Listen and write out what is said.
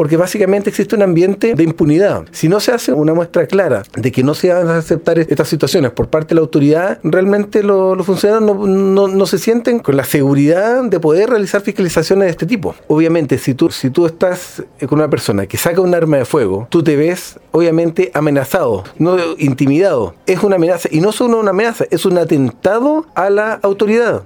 porque básicamente existe un ambiente de impunidad. Si no se hace una muestra clara de que no se van a aceptar estas situaciones por parte de la autoridad, realmente los funcionarios no, no, se sienten con la seguridad de poder realizar fiscalizaciones de este tipo. Obviamente, si tú, si tú estás con una persona que saca un arma de fuego, tú te ves obviamente amenazado, no intimidado. Es una amenaza y no solo una amenaza, es un atentado a la autoridad.